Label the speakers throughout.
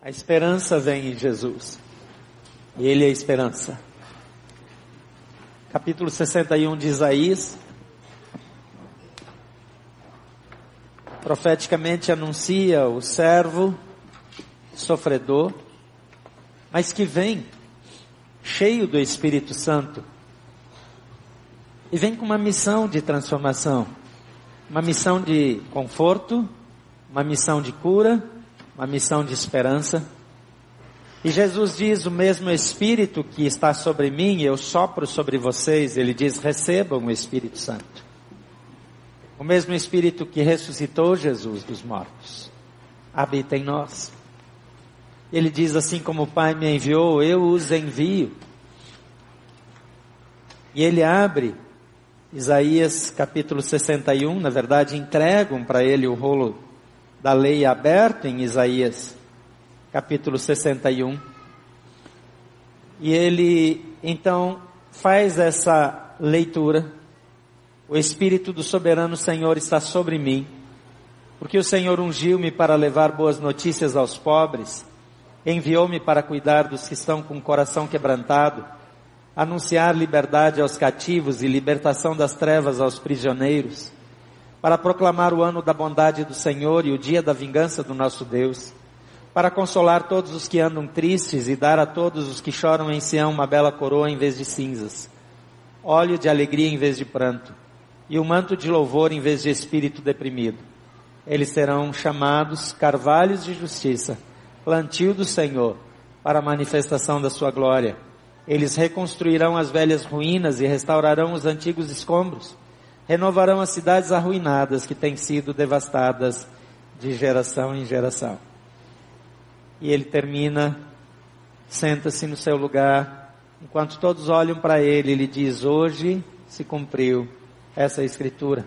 Speaker 1: A esperança vem em Jesus. E Ele é a esperança. Capítulo 61 de Isaías. Profeticamente anuncia o servo sofredor, mas que vem cheio do Espírito Santo. E vem com uma missão de transformação, uma missão de conforto, uma missão de cura, uma missão de esperança. E Jesus diz: O mesmo Espírito que está sobre mim, eu sopro sobre vocês. Ele diz: Recebam o Espírito Santo. O mesmo Espírito que ressuscitou Jesus dos mortos habita em nós. Ele diz assim: Como o Pai me enviou, eu os envio. E ele abre Isaías capítulo 61, na verdade, entregam para ele o rolo da lei aberto em Isaías capítulo 61. E ele então faz essa leitura. O Espírito do soberano Senhor está sobre mim, porque o Senhor ungiu-me para levar boas notícias aos pobres, enviou-me para cuidar dos que estão com o coração quebrantado, anunciar liberdade aos cativos e libertação das trevas aos prisioneiros, para proclamar o ano da bondade do Senhor e o dia da vingança do nosso Deus, para consolar todos os que andam tristes e dar a todos os que choram em Sião uma bela coroa em vez de cinzas, óleo de alegria em vez de pranto, e um manto de louvor em vez de espírito deprimido. Eles serão chamados carvalhos de justiça, plantio do Senhor, para a manifestação da sua glória. Eles reconstruirão as velhas ruínas e restaurarão os antigos escombros. Renovarão as cidades arruinadas que têm sido devastadas de geração em geração. E ele termina, senta-se no seu lugar, enquanto todos olham para ele, ele diz: Hoje se cumpriu essa escritura.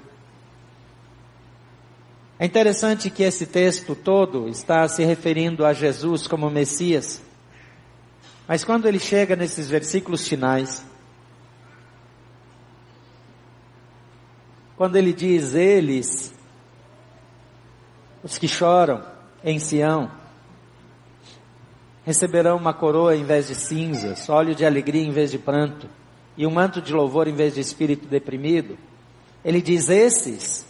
Speaker 1: É interessante que esse texto todo está se referindo a Jesus como Messias. Mas quando ele chega nesses versículos finais, quando ele diz eles, os que choram em Sião, receberão uma coroa em vez de cinzas, óleo de alegria em vez de pranto, e um manto de louvor em vez de espírito deprimido. Ele diz: esses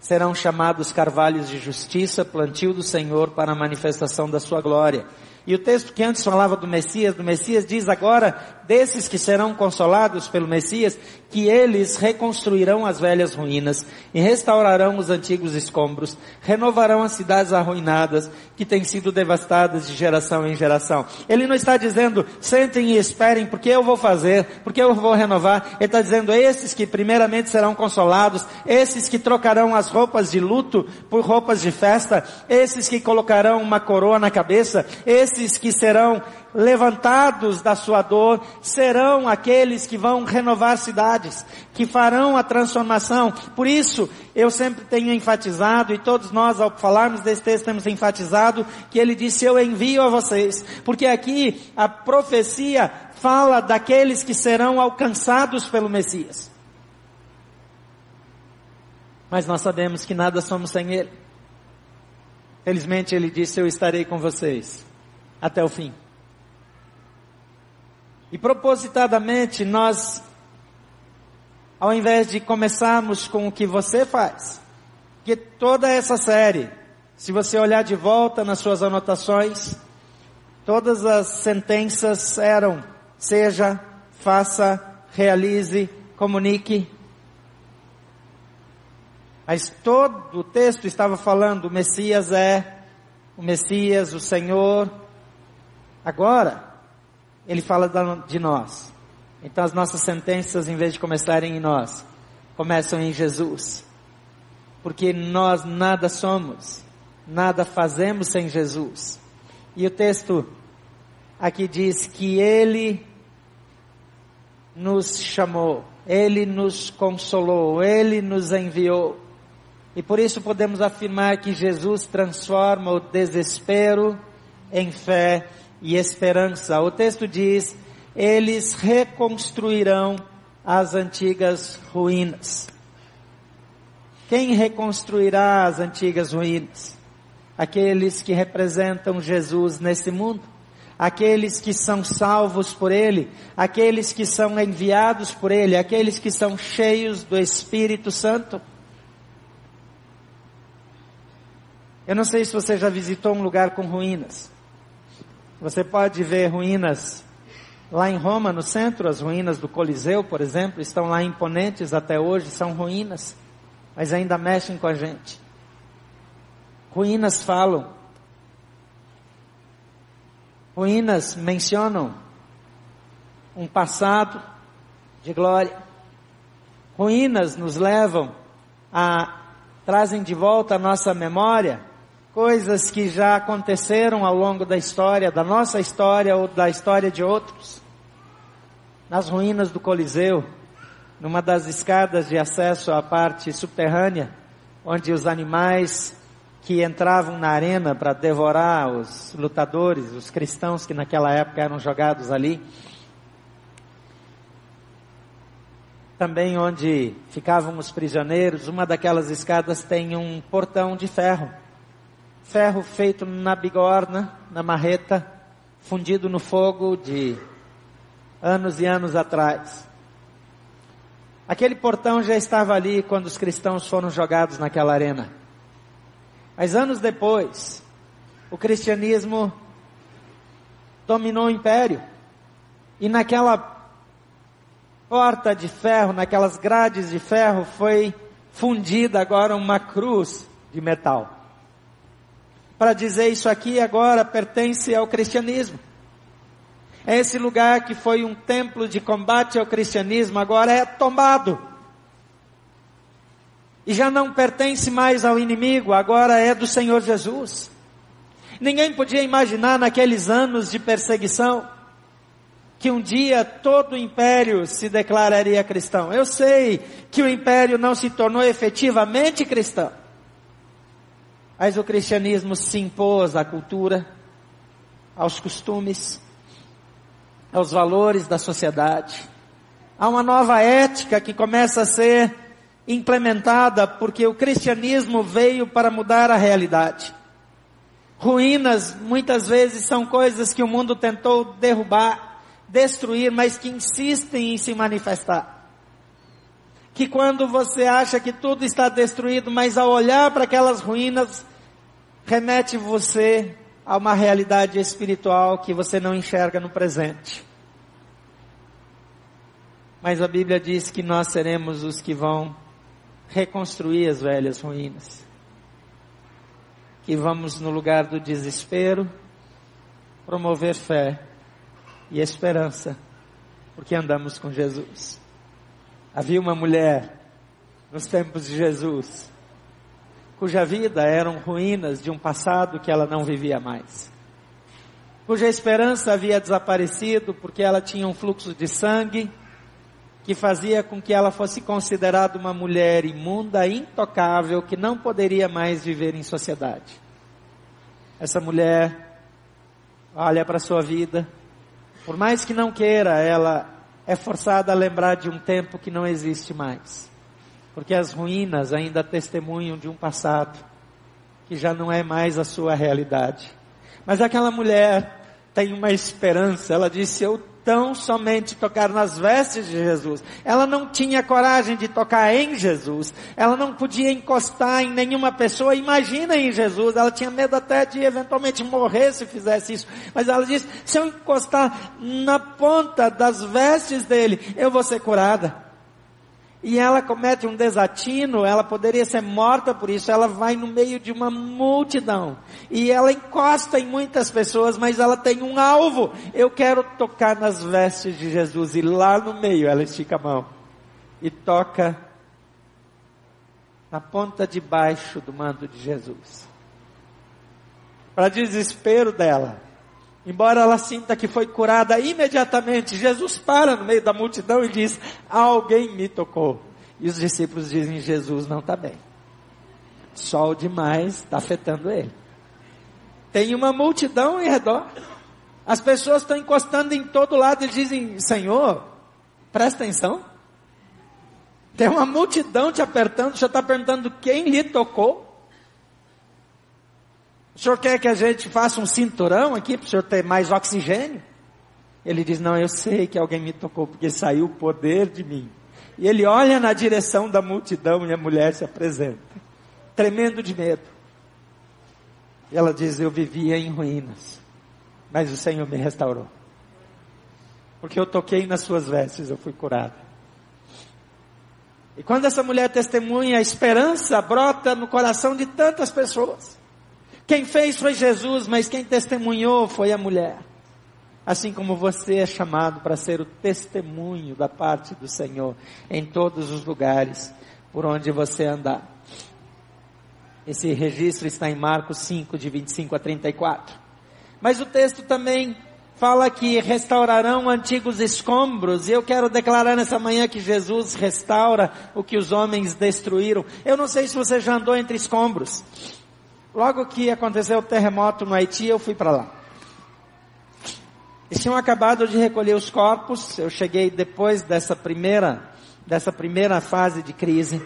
Speaker 1: serão chamados carvalhos de justiça, plantio do Senhor para a manifestação da sua glória. E o texto que antes falava do Messias, do Messias diz agora desses que serão consolados pelo Messias, que eles reconstruirão as velhas ruínas e restaurarão os antigos escombros, renovarão as cidades arruinadas que têm sido devastadas de geração em geração. Ele não está dizendo, sentem e esperem, porque eu vou fazer, porque eu vou renovar. Ele está dizendo, esses que primeiramente serão consolados, esses que trocarão as roupas de luto por roupas de festa, esses que colocarão uma coroa na cabeça, esses que serão levantados da sua dor serão aqueles que vão renovar cidades, que farão a transformação. Por isso, eu sempre tenho enfatizado, e todos nós ao falarmos desse texto temos enfatizado, que ele disse, eu envio a vocês. Porque aqui a profecia fala daqueles que serão alcançados pelo Messias. Mas nós sabemos que nada somos sem Ele. Felizmente Ele disse, eu estarei com vocês até o fim. E propositadamente nós, ao invés de começarmos com o que você faz, que toda essa série, se você olhar de volta nas suas anotações, todas as sentenças eram seja, faça, realize, comunique. Mas todo o texto estava falando, o Messias é, o Messias, o Senhor. Agora, ele fala de nós. Então as nossas sentenças, em vez de começarem em nós, começam em Jesus. Porque nós nada somos, nada fazemos sem Jesus. E o texto aqui diz que Ele nos chamou, Ele nos consolou, Ele nos enviou. E por isso podemos afirmar que Jesus transforma o desespero em fé e esperança. O texto diz: eles reconstruirão as antigas ruínas. Quem reconstruirá as antigas ruínas? aqueles que representam Jesus nesse mundo, aqueles que são salvos por Ele, aqueles que são enviados por Ele, aqueles que são cheios do Espírito Santo. Eu não sei se você já visitou um lugar com ruínas. Você pode ver ruínas lá em Roma, no centro, as ruínas do Coliseu, por exemplo, estão lá imponentes até hoje, são ruínas, mas ainda mexem com a gente. Ruínas falam. Ruínas mencionam um passado de glória. Ruínas nos levam a trazem de volta a nossa memória coisas que já aconteceram ao longo da história, da nossa história ou da história de outros. Nas ruínas do Coliseu, numa das escadas de acesso à parte subterrânea, onde os animais que entravam na arena para devorar os lutadores, os cristãos que naquela época eram jogados ali. Também onde ficavam os prisioneiros, uma daquelas escadas tem um portão de ferro. Ferro feito na bigorna, na marreta, fundido no fogo de anos e anos atrás. Aquele portão já estava ali quando os cristãos foram jogados naquela arena. Mas anos depois, o cristianismo dominou o império. E naquela porta de ferro, naquelas grades de ferro, foi fundida agora uma cruz de metal. Para dizer isso aqui agora pertence ao cristianismo. É esse lugar que foi um templo de combate ao cristianismo, agora é tombado e já não pertence mais ao inimigo, agora é do Senhor Jesus. Ninguém podia imaginar naqueles anos de perseguição que um dia todo o império se declararia cristão. Eu sei que o império não se tornou efetivamente cristão, mas o cristianismo se impôs à cultura, aos costumes, aos valores da sociedade. Há uma nova ética que começa a ser implementada porque o cristianismo veio para mudar a realidade. Ruínas muitas vezes são coisas que o mundo tentou derrubar, destruir, mas que insistem em se manifestar. Que quando você acha que tudo está destruído, mas ao olhar para aquelas ruínas, remete você a uma realidade espiritual que você não enxerga no presente. Mas a Bíblia diz que nós seremos os que vão reconstruir as velhas ruínas. Que vamos no lugar do desespero promover fé e esperança, porque andamos com Jesus. Havia uma mulher nos tempos de Jesus, cuja vida eram ruínas de um passado que ela não vivia mais, cuja esperança havia desaparecido porque ela tinha um fluxo de sangue que fazia com que ela fosse considerada uma mulher imunda, intocável, que não poderia mais viver em sociedade. Essa mulher olha para a sua vida, por mais que não queira, ela é forçada a lembrar de um tempo que não existe mais. Porque as ruínas ainda testemunham de um passado que já não é mais a sua realidade. Mas aquela mulher tem uma esperança, ela disse: Eu tão somente tocar nas vestes de Jesus. Ela não tinha coragem de tocar em Jesus. Ela não podia encostar em nenhuma pessoa. Imagina em Jesus. Ela tinha medo até de eventualmente morrer se fizesse isso. Mas ela disse: se eu encostar na ponta das vestes dele, eu vou ser curada e ela comete um desatino, ela poderia ser morta por isso, ela vai no meio de uma multidão, e ela encosta em muitas pessoas, mas ela tem um alvo, eu quero tocar nas vestes de Jesus, e lá no meio ela estica a mão, e toca na ponta de baixo do manto de Jesus. Para desespero dela, Embora ela sinta que foi curada imediatamente, Jesus para no meio da multidão e diz: Alguém me tocou. E os discípulos dizem: Jesus não está bem. Sol demais está afetando ele. Tem uma multidão em redor. As pessoas estão encostando em todo lado e dizem: Senhor, presta atenção. Tem uma multidão te apertando, já está perguntando quem lhe tocou. O senhor quer que a gente faça um cinturão aqui para o senhor ter mais oxigênio? Ele diz: Não, eu sei que alguém me tocou porque saiu o poder de mim. E ele olha na direção da multidão e a mulher se apresenta, tremendo de medo. E ela diz: Eu vivia em ruínas, mas o Senhor me restaurou. Porque eu toquei nas suas vestes, eu fui curada. E quando essa mulher testemunha, a esperança brota no coração de tantas pessoas. Quem fez foi Jesus, mas quem testemunhou foi a mulher. Assim como você é chamado para ser o testemunho da parte do Senhor em todos os lugares por onde você andar. Esse registro está em Marcos 5, de 25 a 34. Mas o texto também fala que restaurarão antigos escombros, e eu quero declarar nessa manhã que Jesus restaura o que os homens destruíram. Eu não sei se você já andou entre escombros. Logo que aconteceu o terremoto no Haiti, eu fui para lá. Eles tinham acabado de recolher os corpos, eu cheguei depois dessa primeira, dessa primeira fase de crise.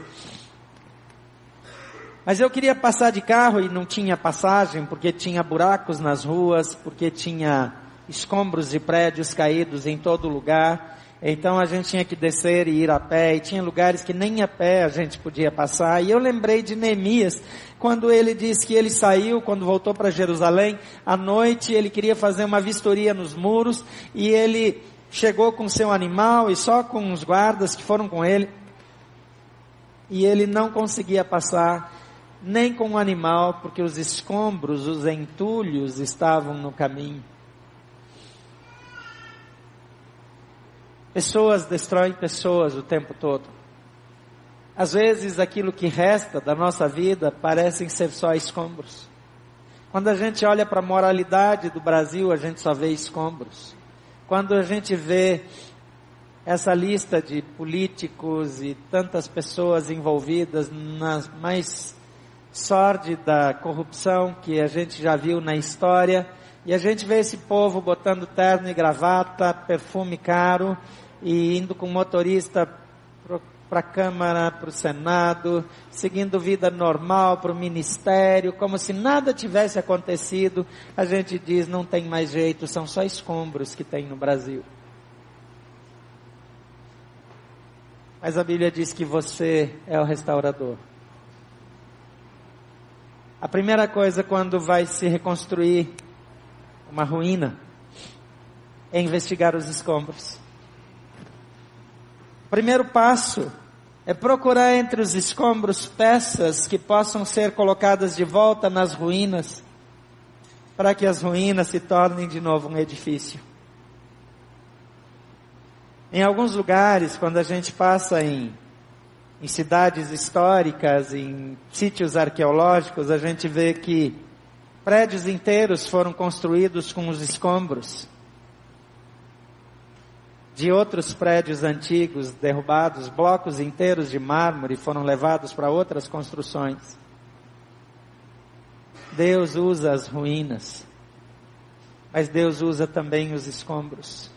Speaker 1: Mas eu queria passar de carro e não tinha passagem, porque tinha buracos nas ruas, porque tinha escombros de prédios caídos em todo lugar. Então a gente tinha que descer e ir a pé, e tinha lugares que nem a pé a gente podia passar. E eu lembrei de Neemias, quando ele disse que ele saiu, quando voltou para Jerusalém, à noite ele queria fazer uma vistoria nos muros, e ele chegou com seu animal e só com os guardas que foram com ele, e ele não conseguia passar nem com o animal, porque os escombros, os entulhos estavam no caminho. Pessoas destroem pessoas o tempo todo. Às vezes aquilo que resta da nossa vida parecem ser só escombros. Quando a gente olha para a moralidade do Brasil, a gente só vê escombros. Quando a gente vê essa lista de políticos e tantas pessoas envolvidas na mais sórdida corrupção que a gente já viu na história, e a gente vê esse povo botando terno e gravata, perfume caro, e indo com motorista para a Câmara, para o Senado, seguindo vida normal para o Ministério, como se nada tivesse acontecido, a gente diz não tem mais jeito, são só escombros que tem no Brasil. Mas a Bíblia diz que você é o restaurador. A primeira coisa quando vai se reconstruir uma ruína é investigar os escombros. Primeiro passo é procurar entre os escombros peças que possam ser colocadas de volta nas ruínas, para que as ruínas se tornem de novo um edifício. Em alguns lugares, quando a gente passa em, em cidades históricas, em sítios arqueológicos, a gente vê que prédios inteiros foram construídos com os escombros de outros prédios antigos derrubados, blocos inteiros de mármore foram levados para outras construções. Deus usa as ruínas, mas Deus usa também os escombros.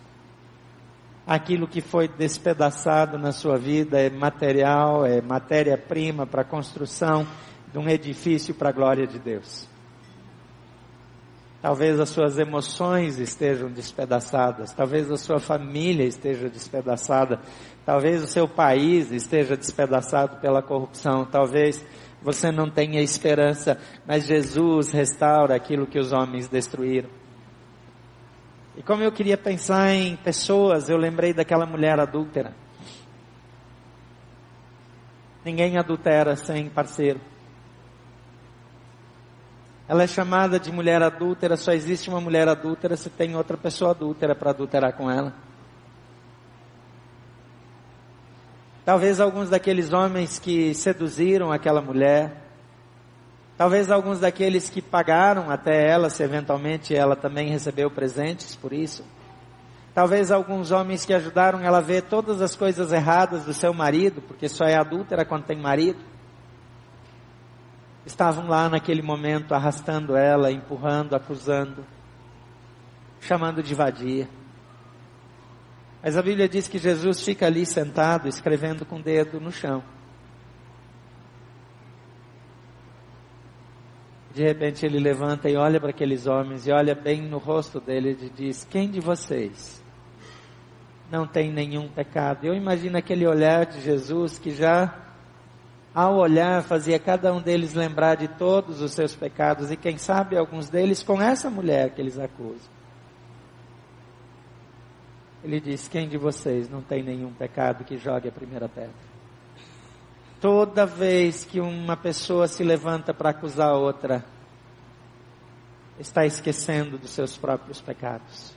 Speaker 1: Aquilo que foi despedaçado na sua vida é material, é matéria-prima para a construção de um edifício para a glória de Deus. Talvez as suas emoções estejam despedaçadas, talvez a sua família esteja despedaçada, talvez o seu país esteja despedaçado pela corrupção, talvez você não tenha esperança, mas Jesus restaura aquilo que os homens destruíram. E como eu queria pensar em pessoas, eu lembrei daquela mulher adúltera. Ninguém adultera sem parceiro. Ela é chamada de mulher adúltera, só existe uma mulher adúltera se tem outra pessoa adúltera para adulterar com ela. Talvez alguns daqueles homens que seduziram aquela mulher, talvez alguns daqueles que pagaram até ela, se eventualmente ela também recebeu presentes por isso. Talvez alguns homens que ajudaram ela a ver todas as coisas erradas do seu marido, porque só é adúltera quando tem marido estavam lá naquele momento arrastando ela, empurrando, acusando, chamando de vadia. Mas a Bíblia diz que Jesus fica ali sentado, escrevendo com o dedo no chão. De repente ele levanta e olha para aqueles homens e olha bem no rosto dele e diz: Quem de vocês não tem nenhum pecado? Eu imagino aquele olhar de Jesus que já, ao olhar, fazia cada um deles lembrar de todos os seus pecados e quem sabe alguns deles com essa mulher que eles acusam. Ele diz: Quem de vocês não tem nenhum pecado que jogue a primeira pedra? Toda vez que uma pessoa se levanta para acusar outra, está esquecendo dos seus próprios pecados.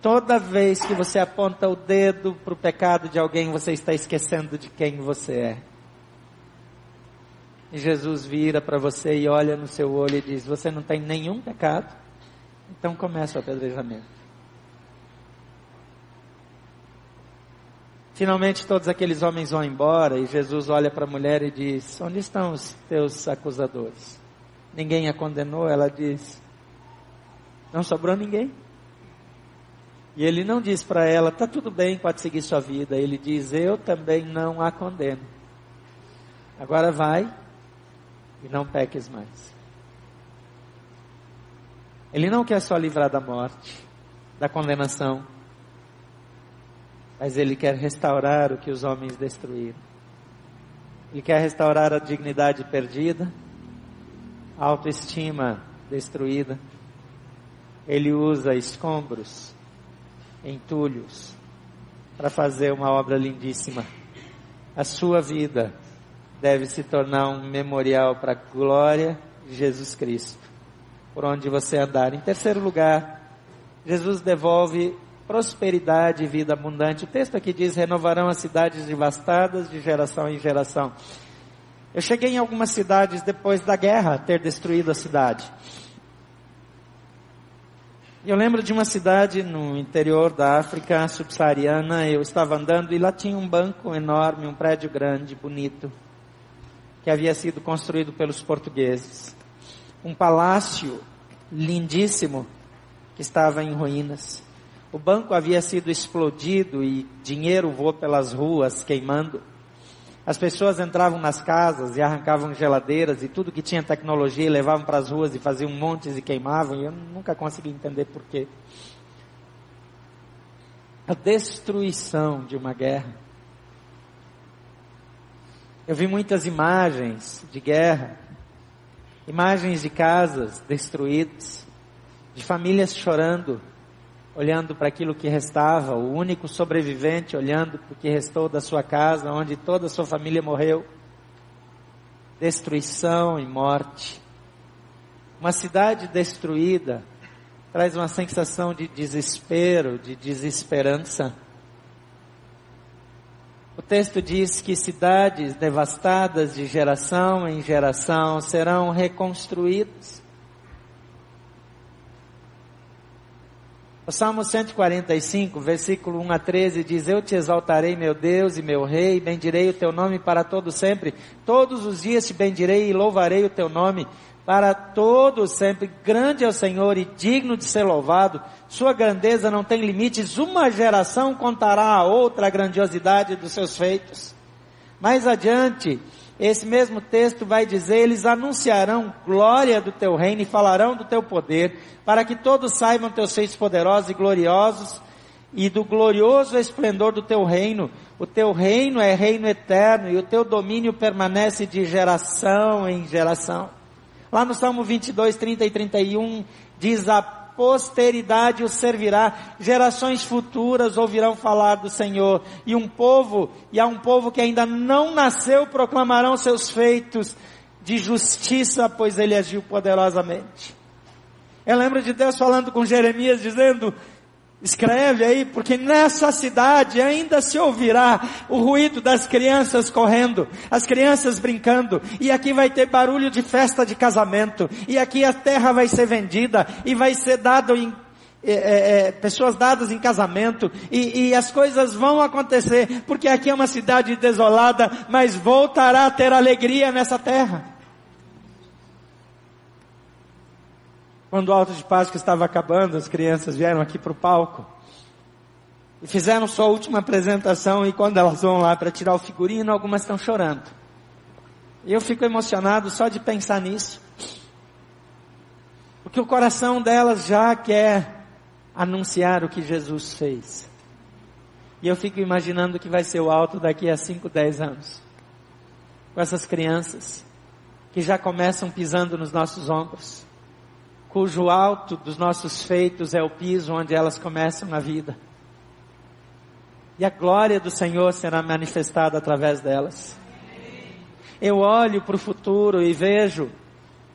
Speaker 1: Toda vez que você aponta o dedo para o pecado de alguém, você está esquecendo de quem você é. E Jesus vira para você e olha no seu olho e diz: Você não tem nenhum pecado? Então começa o apedrejamento. Finalmente todos aqueles homens vão embora e Jesus olha para a mulher e diz: Onde estão os teus acusadores? Ninguém a condenou? Ela diz: Não sobrou ninguém. E ele não diz para ela: Tá tudo bem, pode seguir sua vida. Ele diz: Eu também não a condeno. Agora vai e não peques mais. Ele não quer só livrar da morte, da condenação mas Ele quer restaurar o que os homens destruíram. Ele quer restaurar a dignidade perdida, a autoestima destruída. Ele usa escombros, entulhos, para fazer uma obra lindíssima. A sua vida deve se tornar um memorial para a glória de Jesus Cristo, por onde você andar. Em terceiro lugar, Jesus devolve prosperidade e vida abundante. O texto aqui diz: renovarão as cidades devastadas de geração em geração. Eu cheguei em algumas cidades depois da guerra ter destruído a cidade. Eu lembro de uma cidade no interior da África subsaariana. Eu estava andando e lá tinha um banco enorme, um prédio grande, bonito, que havia sido construído pelos portugueses. Um palácio lindíssimo que estava em ruínas. O banco havia sido explodido e dinheiro voou pelas ruas queimando. As pessoas entravam nas casas e arrancavam geladeiras e tudo que tinha tecnologia e levavam para as ruas e faziam montes e queimavam. E eu nunca consegui entender por quê. A destruição de uma guerra. Eu vi muitas imagens de guerra, imagens de casas destruídas, de famílias chorando, olhando para aquilo que restava, o único sobrevivente olhando para o que restou da sua casa, onde toda a sua família morreu. Destruição e morte. Uma cidade destruída traz uma sensação de desespero, de desesperança. O texto diz que cidades devastadas de geração em geração serão reconstruídas. O Salmo 145, versículo 1 a 13 diz: Eu te exaltarei, meu Deus e meu Rei, bendirei o teu nome para todo sempre. Todos os dias te bendirei e louvarei o teu nome para todo sempre. Grande é o Senhor e digno de ser louvado. Sua grandeza não tem limites. Uma geração contará a outra a grandiosidade dos seus feitos. Mais adiante, esse mesmo texto vai dizer: eles anunciarão glória do teu reino e falarão do teu poder, para que todos saibam teus feitos poderosos e gloriosos e do glorioso esplendor do teu reino. O teu reino é reino eterno e o teu domínio permanece de geração em geração. Lá no Salmo 22, 30 e 31 diz a posteridade o servirá, gerações futuras ouvirão falar do Senhor, e um povo, e há um povo que ainda não nasceu, proclamarão seus feitos de justiça, pois ele agiu poderosamente. Eu lembro de Deus falando com Jeremias, dizendo, Escreve aí, porque nessa cidade ainda se ouvirá o ruído das crianças correndo, as crianças brincando, e aqui vai ter barulho de festa de casamento, e aqui a terra vai ser vendida, e vai ser dado em é, é, é pessoas dadas em casamento, e, e as coisas vão acontecer, porque aqui é uma cidade desolada, mas voltará a ter alegria nessa terra. Quando o alto de Páscoa estava acabando, as crianças vieram aqui para o palco e fizeram sua última apresentação e quando elas vão lá para tirar o figurino, algumas estão chorando. E eu fico emocionado só de pensar nisso. Porque o coração delas já quer anunciar o que Jesus fez. E eu fico imaginando que vai ser o alto daqui a 5, 10 anos. Com essas crianças que já começam pisando nos nossos ombros, cujo alto dos nossos feitos é o piso onde elas começam a vida. E a glória do Senhor será manifestada através delas. Eu olho para o futuro e vejo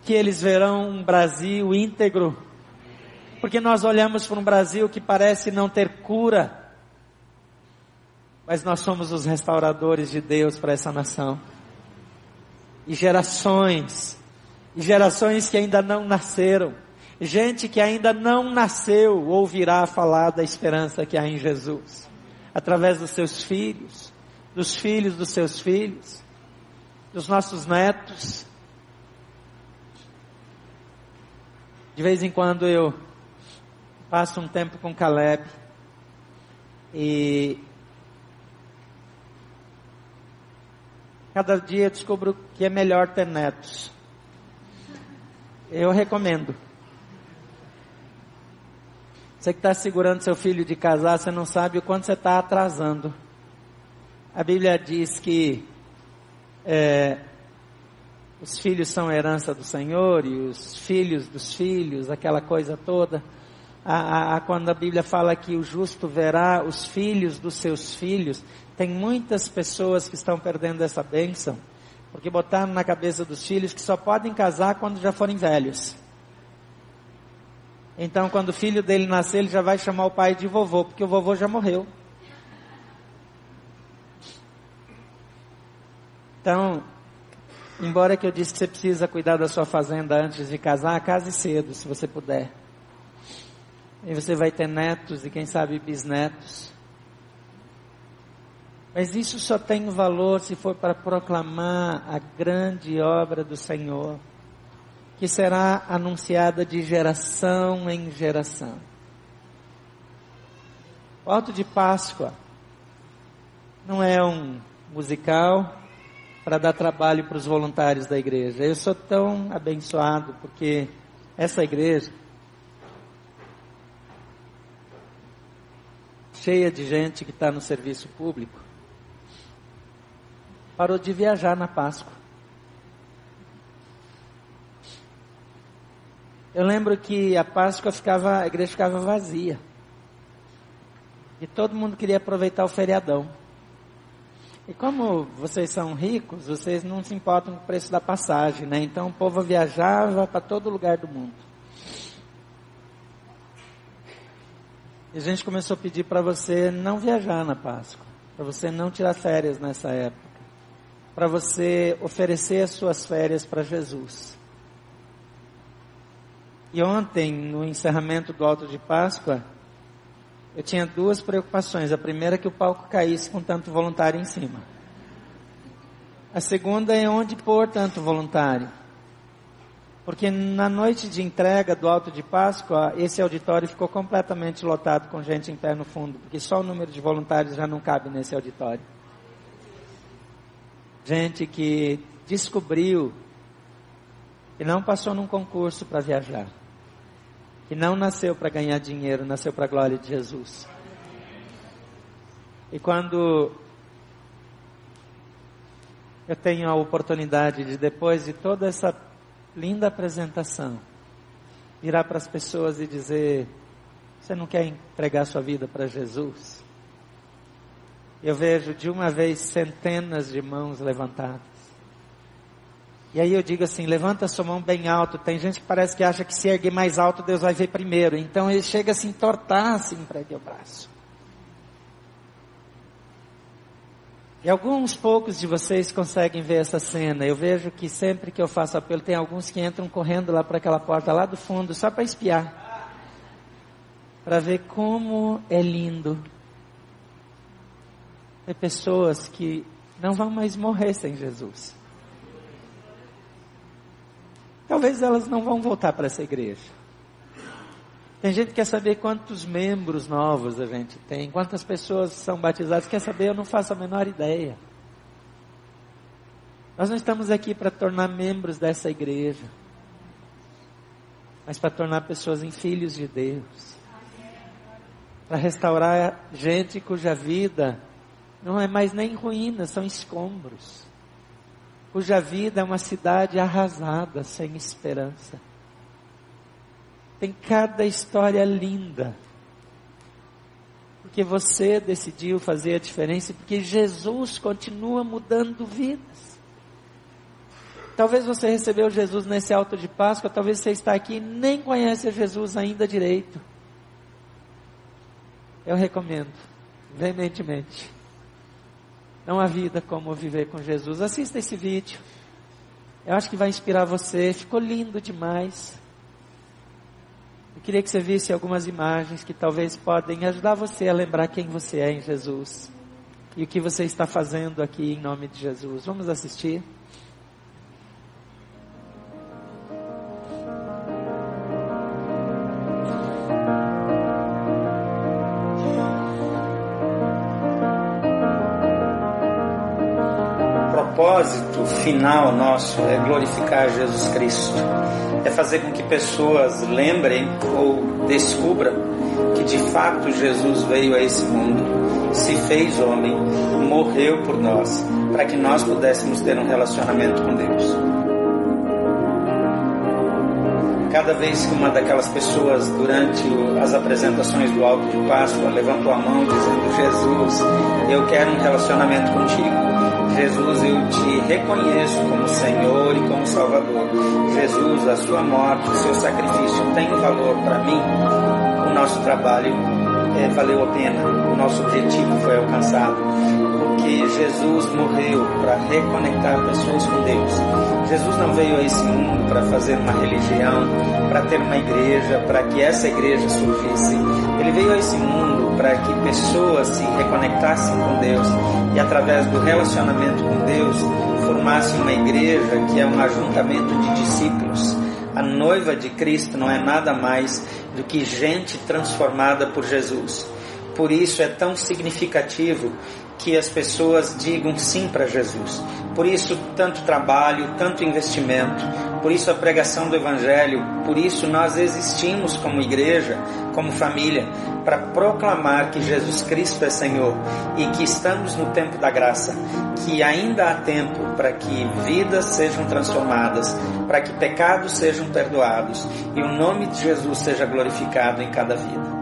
Speaker 1: que eles verão um Brasil íntegro. Porque nós olhamos para um Brasil que parece não ter cura. Mas nós somos os restauradores de Deus para essa nação. E gerações, e gerações que ainda não nasceram, gente que ainda não nasceu ouvirá falar da esperança que há em Jesus, através dos seus filhos, dos filhos dos seus filhos, dos nossos netos. De vez em quando eu passo um tempo com Caleb e cada dia descubro que é melhor ter netos. Eu recomendo. Você que está segurando seu filho de casar, você não sabe o quanto você está atrasando. A Bíblia diz que é, os filhos são herança do Senhor e os filhos dos filhos, aquela coisa toda. A, a, quando a Bíblia fala que o justo verá os filhos dos seus filhos, tem muitas pessoas que estão perdendo essa bênção, porque botaram na cabeça dos filhos que só podem casar quando já forem velhos. Então, quando o filho dele nascer, ele já vai chamar o pai de vovô, porque o vovô já morreu. Então, embora que eu disse que você precisa cuidar da sua fazenda antes de casar, case cedo, se você puder. E você vai ter netos e quem sabe bisnetos. Mas isso só tem valor se for para proclamar a grande obra do Senhor, que será anunciada de geração em geração. O Alto de Páscoa não é um musical, para dar trabalho para os voluntários da igreja. Eu sou tão abençoado porque essa igreja, cheia de gente que está no serviço público, parou de viajar na Páscoa. Eu lembro que a Páscoa ficava, a igreja ficava vazia. E todo mundo queria aproveitar o feriadão. E como vocês são ricos, vocês não se importam com o preço da passagem, né? Então o povo viajava para todo lugar do mundo. E a gente começou a pedir para você não viajar na Páscoa, para você não tirar férias nessa época, para você oferecer as suas férias para Jesus. E ontem, no encerramento do Alto de Páscoa, eu tinha duas preocupações. A primeira é que o palco caísse com tanto voluntário em cima. A segunda é onde pôr tanto voluntário. Porque na noite de entrega do Alto de Páscoa, esse auditório ficou completamente lotado com gente em pé no fundo, porque só o número de voluntários já não cabe nesse auditório. Gente que descobriu que não passou num concurso para viajar que não nasceu para ganhar dinheiro, nasceu para a glória de Jesus. E quando eu tenho a oportunidade de, depois de toda essa linda apresentação, virar para as pessoas e dizer: Você não quer entregar sua vida para Jesus? Eu vejo de uma vez centenas de mãos levantadas. E aí eu digo assim, levanta sua mão bem alto. Tem gente que parece que acha que se erguer mais alto, Deus vai ver primeiro. Então ele chega a se entortar assim para erguer o braço. E alguns poucos de vocês conseguem ver essa cena. Eu vejo que sempre que eu faço apelo, tem alguns que entram correndo lá para aquela porta lá do fundo, só para espiar. Para ver como é lindo. Tem pessoas que não vão mais morrer sem Jesus. Talvez elas não vão voltar para essa igreja. Tem gente que quer saber quantos membros novos a gente tem, quantas pessoas são batizadas. Quer saber? Eu não faço a menor ideia. Nós não estamos aqui para tornar membros dessa igreja, mas para tornar pessoas em filhos de Deus. Para restaurar gente cuja vida não é mais nem ruína, são escombros. Cuja vida é uma cidade arrasada, sem esperança. Tem cada história linda. Porque você decidiu fazer a diferença, porque Jesus continua mudando vidas. Talvez você recebeu Jesus nesse alto de Páscoa, talvez você está aqui e nem conhece Jesus ainda direito. Eu recomendo, veementemente. Não há vida como viver com Jesus. Assista esse vídeo. Eu acho que vai inspirar você. Ficou lindo demais. Eu queria que você visse algumas imagens que talvez podem ajudar você a lembrar quem você é em Jesus. E o que você está fazendo aqui em nome de Jesus. Vamos assistir?
Speaker 2: Final nosso é glorificar Jesus Cristo, é fazer com que pessoas lembrem ou descubram que de fato Jesus veio a esse mundo, se fez homem, morreu por nós, para que nós pudéssemos ter um relacionamento com Deus. Cada vez que uma daquelas pessoas, durante as apresentações do Alto de Páscoa, levantou a mão dizendo: Jesus, eu quero um relacionamento contigo. Jesus, eu te reconheço como Senhor e como Salvador. Jesus, a sua morte, o seu sacrifício tem valor para mim. O nosso trabalho é, valeu a pena, o nosso objetivo foi alcançado. Porque Jesus morreu para reconectar pessoas com Deus. Jesus não veio a esse mundo para fazer uma religião, para ter uma igreja, para que essa igreja surgisse. Ele veio a esse mundo para que pessoas se reconectassem com Deus e através do relacionamento com Deus formasse uma igreja que é um ajuntamento de discípulos. A noiva de Cristo não é nada mais do que gente transformada por Jesus. Por isso é tão significativo que as pessoas digam sim para Jesus. Por isso, tanto trabalho, tanto investimento, por isso a pregação do Evangelho, por isso nós existimos como igreja, como família, para proclamar que Jesus Cristo é Senhor e que estamos no tempo da graça, que ainda há tempo para que vidas sejam transformadas, para que pecados sejam perdoados e o nome de Jesus seja glorificado em cada vida.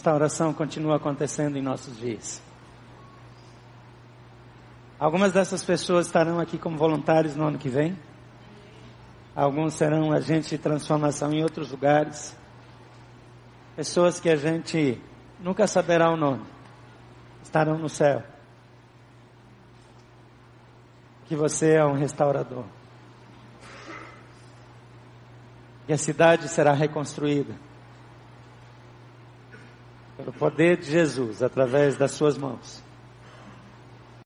Speaker 1: Restauração continua acontecendo em nossos dias. Algumas dessas pessoas estarão aqui como voluntários no ano que vem. Alguns serão agentes de transformação em outros lugares. Pessoas que a gente nunca saberá o nome. Estarão no céu. Que você é um restaurador. E a cidade será reconstruída pelo poder de Jesus, através das suas mãos.